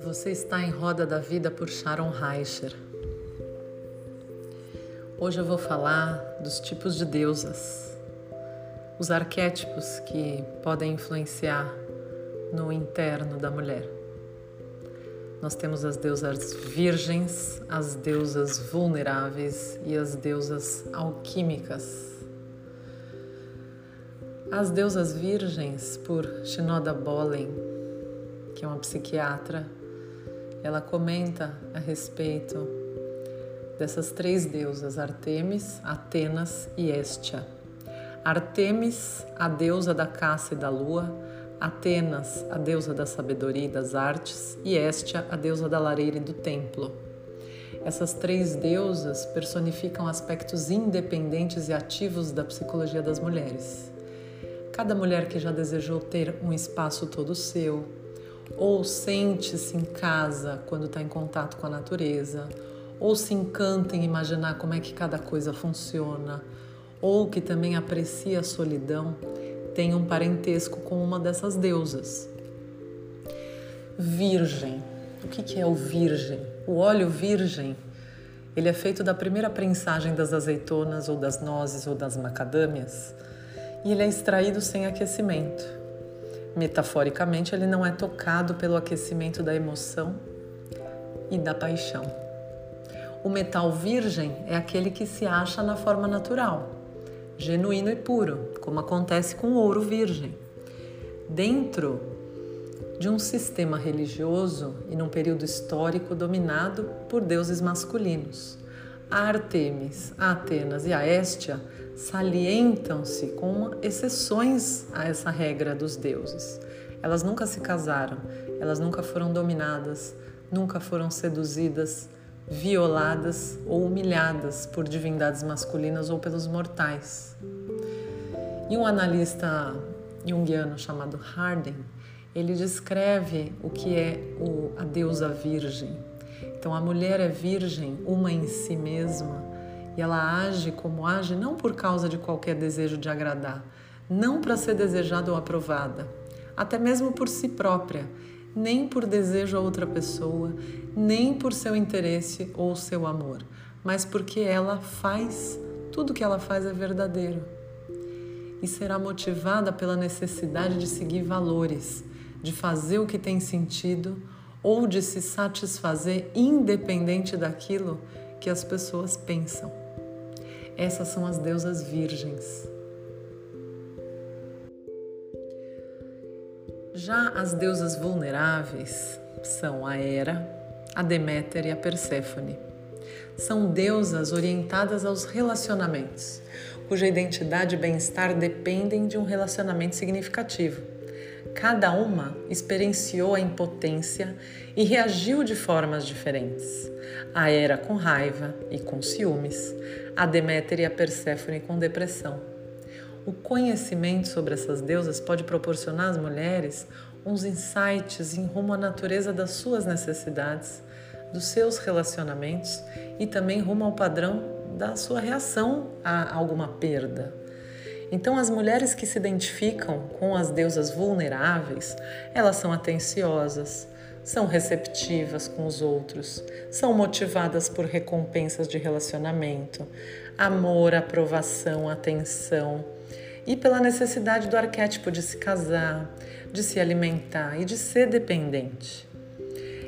Você está em Roda da Vida por Sharon Reicher. Hoje eu vou falar dos tipos de deusas, os arquétipos que podem influenciar no interno da mulher. Nós temos as deusas virgens, as deusas vulneráveis e as deusas alquímicas. As deusas virgens, por Shinoda Bolen, que é uma psiquiatra, ela comenta a respeito dessas três deusas, Artemis, Atenas e Hestia. Artemis, a deusa da caça e da lua, Atenas, a deusa da sabedoria e das artes, e Hestia, a deusa da lareira e do templo. Essas três deusas personificam aspectos independentes e ativos da psicologia das mulheres. Cada mulher que já desejou ter um espaço todo seu, ou sente-se em casa quando está em contato com a natureza, ou se encanta em imaginar como é que cada coisa funciona, ou que também aprecia a solidão, tem um parentesco com uma dessas deusas. Virgem. O que é o virgem? O óleo virgem ele é feito da primeira prensagem das azeitonas ou das nozes ou das macadâmias e ele é extraído sem aquecimento. Metaforicamente, ele não é tocado pelo aquecimento da emoção e da paixão. O metal virgem é aquele que se acha na forma natural, genuíno e puro, como acontece com o ouro virgem. Dentro de um sistema religioso e num período histórico dominado por deuses masculinos. A Artemis, a Atenas e a Hestia salientam-se com exceções a essa regra dos deuses. Elas nunca se casaram, elas nunca foram dominadas, nunca foram seduzidas, violadas ou humilhadas por divindades masculinas ou pelos mortais. E um analista junguiano chamado Harden, ele descreve o que é a deusa virgem. Então, a mulher é virgem, uma em si mesma, e ela age como age não por causa de qualquer desejo de agradar, não para ser desejada ou aprovada, até mesmo por si própria, nem por desejo a outra pessoa, nem por seu interesse ou seu amor, mas porque ela faz, tudo que ela faz é verdadeiro. E será motivada pela necessidade de seguir valores, de fazer o que tem sentido ou de se satisfazer independente daquilo que as pessoas pensam. Essas são as deusas virgens. Já as deusas vulneráveis são a Hera, a Deméter e a Perséfone. São deusas orientadas aos relacionamentos, cuja identidade e bem-estar dependem de um relacionamento significativo. Cada uma experienciou a impotência e reagiu de formas diferentes. A Hera com raiva e com ciúmes, a Deméter e a Perséfone com depressão. O conhecimento sobre essas deusas pode proporcionar às mulheres uns insights em rumo à natureza das suas necessidades, dos seus relacionamentos e também rumo ao padrão da sua reação a alguma perda. Então, as mulheres que se identificam com as deusas vulneráveis, elas são atenciosas, são receptivas com os outros, são motivadas por recompensas de relacionamento, amor, aprovação, atenção e pela necessidade do arquétipo de se casar, de se alimentar e de ser dependente.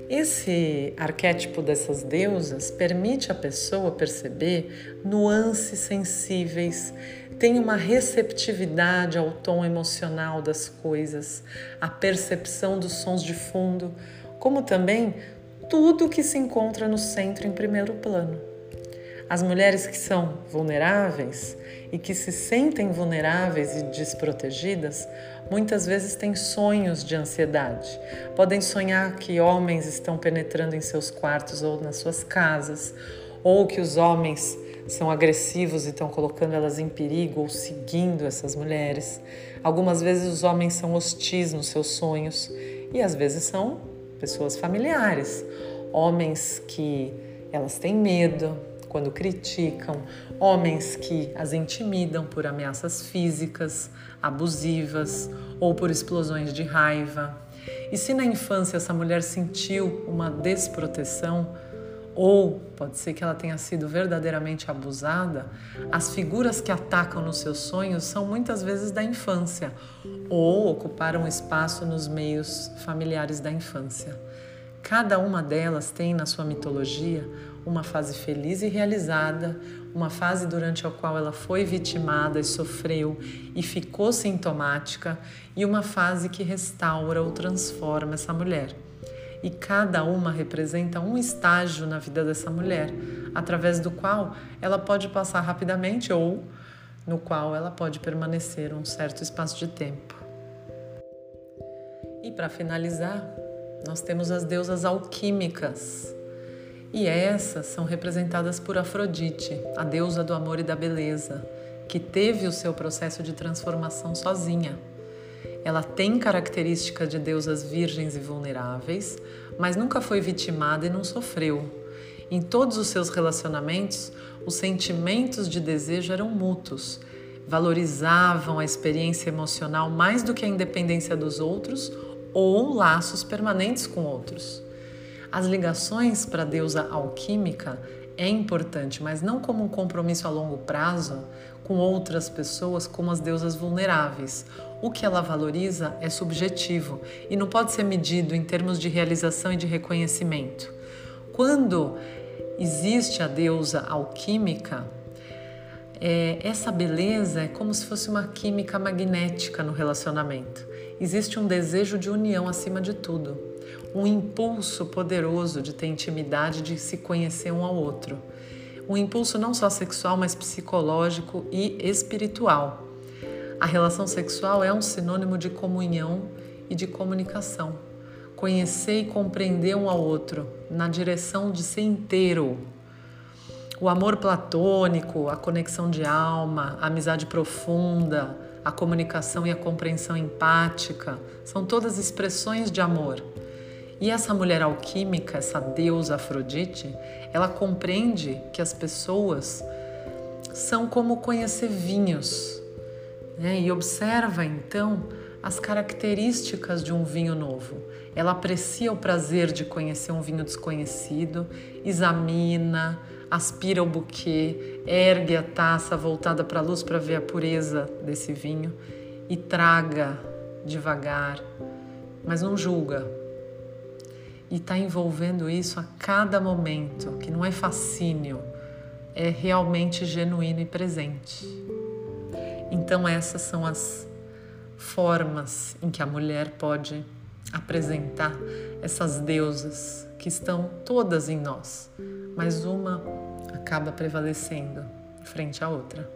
Esse arquétipo dessas deusas permite à pessoa perceber nuances sensíveis, tem uma receptividade ao tom emocional das coisas, a percepção dos sons de fundo, como também tudo que se encontra no centro em primeiro plano. As mulheres que são vulneráveis e que se sentem vulneráveis e desprotegidas muitas vezes têm sonhos de ansiedade. Podem sonhar que homens estão penetrando em seus quartos ou nas suas casas, ou que os homens são agressivos e estão colocando elas em perigo ou seguindo essas mulheres. Algumas vezes os homens são hostis nos seus sonhos e às vezes são pessoas familiares, homens que elas têm medo, quando criticam, homens que as intimidam por ameaças físicas, abusivas ou por explosões de raiva. E se na infância essa mulher sentiu uma desproteção, ou pode ser que ela tenha sido verdadeiramente abusada, as figuras que atacam nos seus sonhos são muitas vezes da infância ou ocuparam espaço nos meios familiares da infância. Cada uma delas tem na sua mitologia uma fase feliz e realizada, uma fase durante a qual ela foi vitimada e sofreu e ficou sintomática, e uma fase que restaura ou transforma essa mulher. E cada uma representa um estágio na vida dessa mulher, através do qual ela pode passar rapidamente ou no qual ela pode permanecer um certo espaço de tempo. E para finalizar, nós temos as deusas alquímicas. E essas são representadas por Afrodite, a deusa do amor e da beleza, que teve o seu processo de transformação sozinha. Ela tem característica de deusas virgens e vulneráveis, mas nunca foi vitimada e não sofreu. Em todos os seus relacionamentos, os sentimentos de desejo eram mútuos, valorizavam a experiência emocional mais do que a independência dos outros ou laços permanentes com outros. As ligações para a deusa alquímica é importante, mas não como um compromisso a longo prazo com outras pessoas como as deusas vulneráveis. O que ela valoriza é subjetivo e não pode ser medido em termos de realização e de reconhecimento. Quando existe a deusa alquímica, é, essa beleza é como se fosse uma química magnética no relacionamento. Existe um desejo de união acima de tudo, um impulso poderoso de ter intimidade, de se conhecer um ao outro. Um impulso não só sexual, mas psicológico e espiritual. A relação sexual é um sinônimo de comunhão e de comunicação. Conhecer e compreender um ao outro na direção de ser inteiro, o amor platônico, a conexão de alma, a amizade profunda, a comunicação e a compreensão empática são todas expressões de amor. E essa mulher alquímica, essa deusa Afrodite, ela compreende que as pessoas são como conhecer vinhos né? e observa então as características de um vinho novo. Ela aprecia o prazer de conhecer um vinho desconhecido, examina, aspira o buquê, ergue a taça voltada para a luz para ver a pureza desse vinho e traga devagar, mas não julga. E está envolvendo isso a cada momento, que não é fascínio, é realmente genuíno e presente. Então, essas são as formas em que a mulher pode apresentar essas deusas que estão todas em nós, mas uma acaba prevalecendo frente à outra.